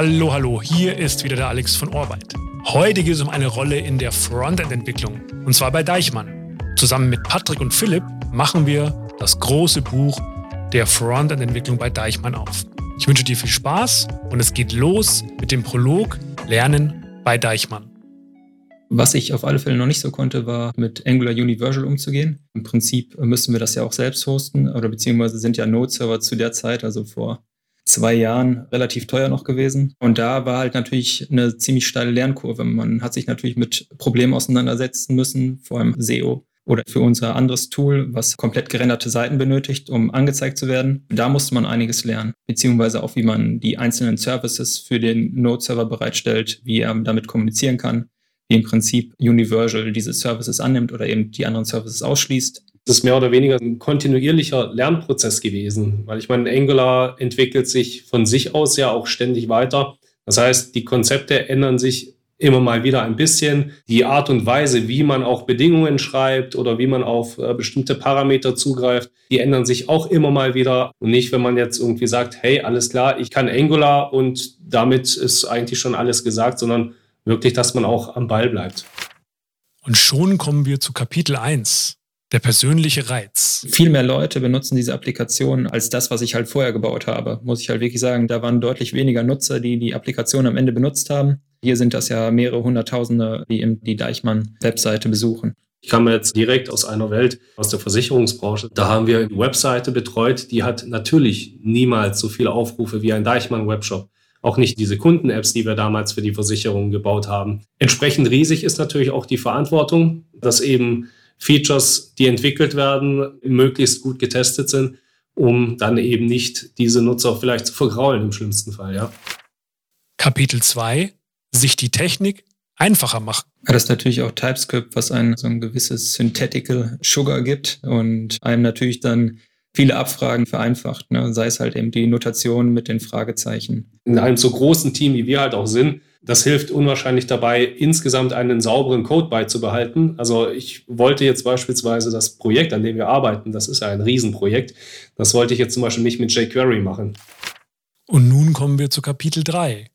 Hallo, hallo, hier ist wieder der Alex von Orbeit. Heute geht es um eine Rolle in der Frontend-Entwicklung, und zwar bei Deichmann. Zusammen mit Patrick und Philipp machen wir das große Buch der Frontend-Entwicklung bei Deichmann auf. Ich wünsche dir viel Spaß und es geht los mit dem Prolog Lernen bei Deichmann. Was ich auf alle Fälle noch nicht so konnte, war mit Angular Universal umzugehen. Im Prinzip müssen wir das ja auch selbst hosten oder beziehungsweise sind ja Node-Server zu der Zeit, also vor zwei Jahren, relativ teuer noch gewesen. Und da war halt natürlich eine ziemlich steile Lernkurve. Man hat sich natürlich mit Problemen auseinandersetzen müssen, vor allem SEO oder für unser anderes Tool, was komplett gerenderte Seiten benötigt, um angezeigt zu werden. Da musste man einiges lernen, beziehungsweise auch, wie man die einzelnen Services für den Node-Server bereitstellt, wie er damit kommunizieren kann wie im Prinzip Universal diese Services annimmt oder eben die anderen Services ausschließt. Das ist mehr oder weniger ein kontinuierlicher Lernprozess gewesen, weil ich meine, Angular entwickelt sich von sich aus ja auch ständig weiter. Das heißt, die Konzepte ändern sich immer mal wieder ein bisschen. Die Art und Weise, wie man auch Bedingungen schreibt oder wie man auf äh, bestimmte Parameter zugreift, die ändern sich auch immer mal wieder. Und nicht, wenn man jetzt irgendwie sagt, hey, alles klar, ich kann Angular und damit ist eigentlich schon alles gesagt, sondern wirklich, dass man auch am Ball bleibt. Und schon kommen wir zu Kapitel 1. Der persönliche Reiz. Viel mehr Leute benutzen diese Applikation als das, was ich halt vorher gebaut habe. Muss ich halt wirklich sagen, da waren deutlich weniger Nutzer, die die Applikation am Ende benutzt haben. Hier sind das ja mehrere Hunderttausende, die eben die Deichmann-Webseite besuchen. Ich kam jetzt direkt aus einer Welt, aus der Versicherungsbranche. Da haben wir eine Webseite betreut, die hat natürlich niemals so viele Aufrufe wie ein Deichmann-Webshop auch nicht diese Kunden-Apps, die wir damals für die Versicherung gebaut haben. Entsprechend riesig ist natürlich auch die Verantwortung, dass eben Features, die entwickelt werden, möglichst gut getestet sind, um dann eben nicht diese Nutzer vielleicht zu vergraulen im schlimmsten Fall, ja. Kapitel 2 sich die Technik einfacher machen. Ja, das ist natürlich auch TypeScript, was ein so ein gewisses Synthetical Sugar gibt und einem natürlich dann viele Abfragen vereinfacht, ne? sei es halt eben die Notation mit den Fragezeichen. In einem so großen Team, wie wir halt auch sind, das hilft unwahrscheinlich dabei, insgesamt einen sauberen Code beizubehalten. Also ich wollte jetzt beispielsweise das Projekt, an dem wir arbeiten, das ist ja ein Riesenprojekt, das wollte ich jetzt zum Beispiel nicht mit jQuery machen. Und nun kommen wir zu Kapitel 3.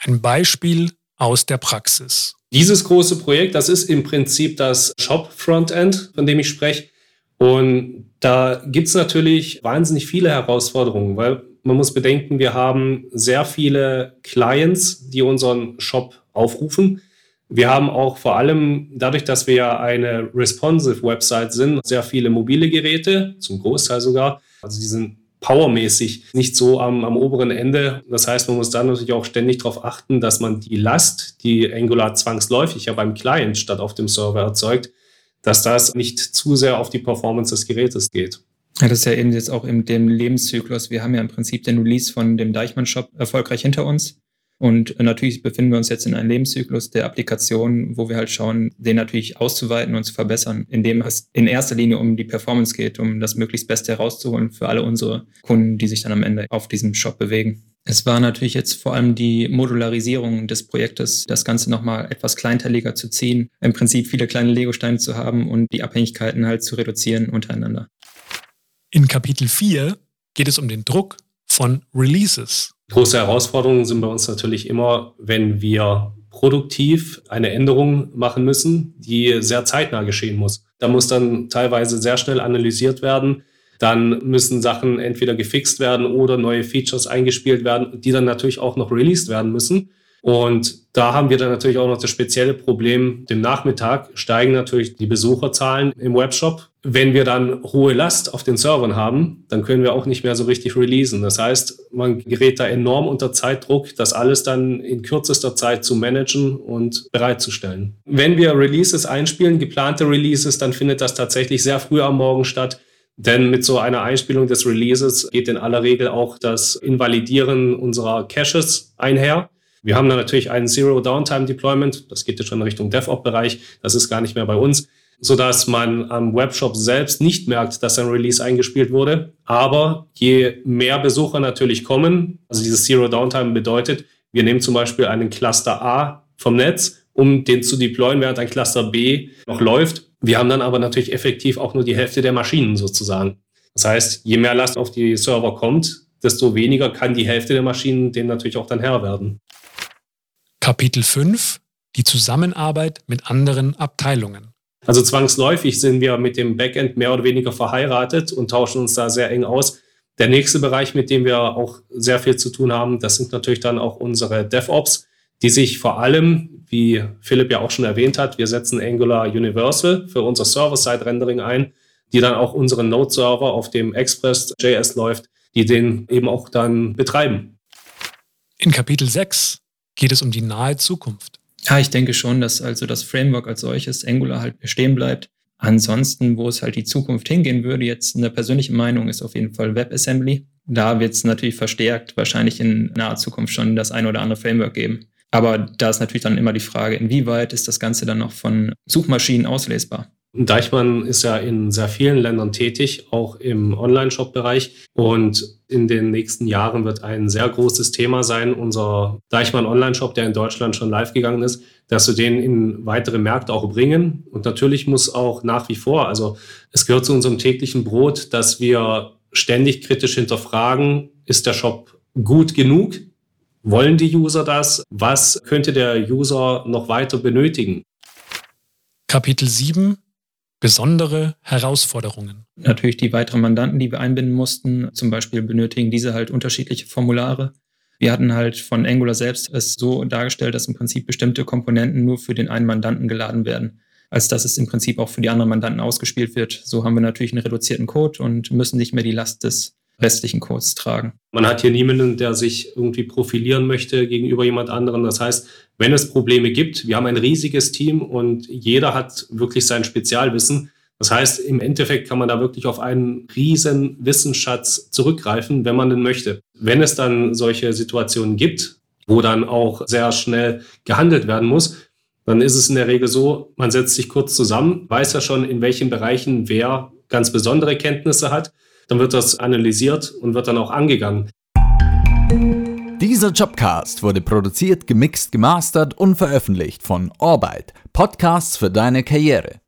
Ein Beispiel aus der Praxis. Dieses große Projekt, das ist im Prinzip das Shop-Frontend, von dem ich spreche. Und da gibt's natürlich wahnsinnig viele Herausforderungen, weil man muss bedenken, wir haben sehr viele Clients, die unseren Shop aufrufen. Wir haben auch vor allem dadurch, dass wir ja eine responsive Website sind, sehr viele mobile Geräte, zum Großteil sogar. Also die sind powermäßig nicht so am, am oberen Ende. Das heißt, man muss da natürlich auch ständig darauf achten, dass man die Last, die Angular zwangsläufig ja beim Client statt auf dem Server erzeugt, dass das nicht zu sehr auf die Performance des Gerätes geht. Ja, das ist ja eben jetzt auch in dem Lebenszyklus. Wir haben ja im Prinzip den Release von dem Deichmann-Shop erfolgreich hinter uns. Und natürlich befinden wir uns jetzt in einem Lebenszyklus der Applikation, wo wir halt schauen, den natürlich auszuweiten und zu verbessern, indem es in erster Linie um die Performance geht, um das möglichst Beste herauszuholen für alle unsere Kunden, die sich dann am Ende auf diesem Shop bewegen. Es war natürlich jetzt vor allem die Modularisierung des Projektes, das Ganze nochmal etwas kleinteiliger zu ziehen, im Prinzip viele kleine Legosteine zu haben und die Abhängigkeiten halt zu reduzieren untereinander. In Kapitel 4 geht es um den Druck von Releases. Große Herausforderungen sind bei uns natürlich immer, wenn wir produktiv eine Änderung machen müssen, die sehr zeitnah geschehen muss. Da muss dann teilweise sehr schnell analysiert werden, dann müssen Sachen entweder gefixt werden oder neue Features eingespielt werden, die dann natürlich auch noch released werden müssen. Und da haben wir dann natürlich auch noch das spezielle Problem, dem Nachmittag steigen natürlich die Besucherzahlen im Webshop. Wenn wir dann hohe Last auf den Servern haben, dann können wir auch nicht mehr so richtig releasen. Das heißt, man gerät da enorm unter Zeitdruck, das alles dann in kürzester Zeit zu managen und bereitzustellen. Wenn wir Releases einspielen, geplante Releases, dann findet das tatsächlich sehr früh am Morgen statt. Denn mit so einer Einspielung des Releases geht in aller Regel auch das Invalidieren unserer Caches einher. Wir haben da natürlich einen Zero Downtime Deployment. Das geht jetzt schon in Richtung DevOps-Bereich. Das ist gar nicht mehr bei uns, sodass man am Webshop selbst nicht merkt, dass ein Release eingespielt wurde. Aber je mehr Besucher natürlich kommen, also dieses Zero Downtime bedeutet, wir nehmen zum Beispiel einen Cluster A vom Netz, um den zu deployen, während ein Cluster B noch läuft wir haben dann aber natürlich effektiv auch nur die Hälfte der Maschinen sozusagen. Das heißt, je mehr Last auf die Server kommt, desto weniger kann die Hälfte der Maschinen dem natürlich auch dann Herr werden. Kapitel 5 Die Zusammenarbeit mit anderen Abteilungen. Also zwangsläufig sind wir mit dem Backend mehr oder weniger verheiratet und tauschen uns da sehr eng aus. Der nächste Bereich, mit dem wir auch sehr viel zu tun haben, das sind natürlich dann auch unsere DevOps, die sich vor allem, wie Philipp ja auch schon erwähnt hat, wir setzen Angular Universal für unser Server-Side-Rendering ein, die dann auch unseren Node-Server, auf dem Express.js läuft, die den eben auch dann betreiben. In Kapitel 6 geht es um die nahe Zukunft. Ja, ich denke schon, dass also das Framework als solches, Angular, halt bestehen bleibt. Ansonsten, wo es halt die Zukunft hingehen würde, jetzt eine persönliche Meinung ist auf jeden Fall WebAssembly. Da wird es natürlich verstärkt, wahrscheinlich in naher Zukunft schon das ein oder andere Framework geben. Aber da ist natürlich dann immer die Frage, inwieweit ist das Ganze dann noch von Suchmaschinen auslesbar? Deichmann ist ja in sehr vielen Ländern tätig, auch im Online-Shop-Bereich. Und in den nächsten Jahren wird ein sehr großes Thema sein, unser Deichmann Online-Shop, der in Deutschland schon live gegangen ist, dass wir den in weitere Märkte auch bringen. Und natürlich muss auch nach wie vor, also es gehört zu unserem täglichen Brot, dass wir ständig kritisch hinterfragen, ist der Shop gut genug? Wollen die User das? Was könnte der User noch weiter benötigen? Kapitel 7 besondere Herausforderungen? Natürlich die weiteren Mandanten, die wir einbinden mussten. Zum Beispiel benötigen diese halt unterschiedliche Formulare. Wir hatten halt von Angular selbst es so dargestellt, dass im Prinzip bestimmte Komponenten nur für den einen Mandanten geladen werden, als dass es im Prinzip auch für die anderen Mandanten ausgespielt wird. So haben wir natürlich einen reduzierten Code und müssen nicht mehr die Last des restlichen Codes tragen. Man hat hier niemanden, der sich irgendwie profilieren möchte gegenüber jemand anderem. Das heißt, wenn es Probleme gibt, wir haben ein riesiges Team und jeder hat wirklich sein Spezialwissen. Das heißt, im Endeffekt kann man da wirklich auf einen riesen Wissensschatz zurückgreifen, wenn man den möchte. Wenn es dann solche Situationen gibt, wo dann auch sehr schnell gehandelt werden muss, dann ist es in der Regel so, man setzt sich kurz zusammen, weiß ja schon, in welchen Bereichen wer ganz besondere Kenntnisse hat dann wird das analysiert und wird dann auch angegangen. Dieser Jobcast wurde produziert, gemixt, gemastert und veröffentlicht von Orbit, Podcasts für deine Karriere.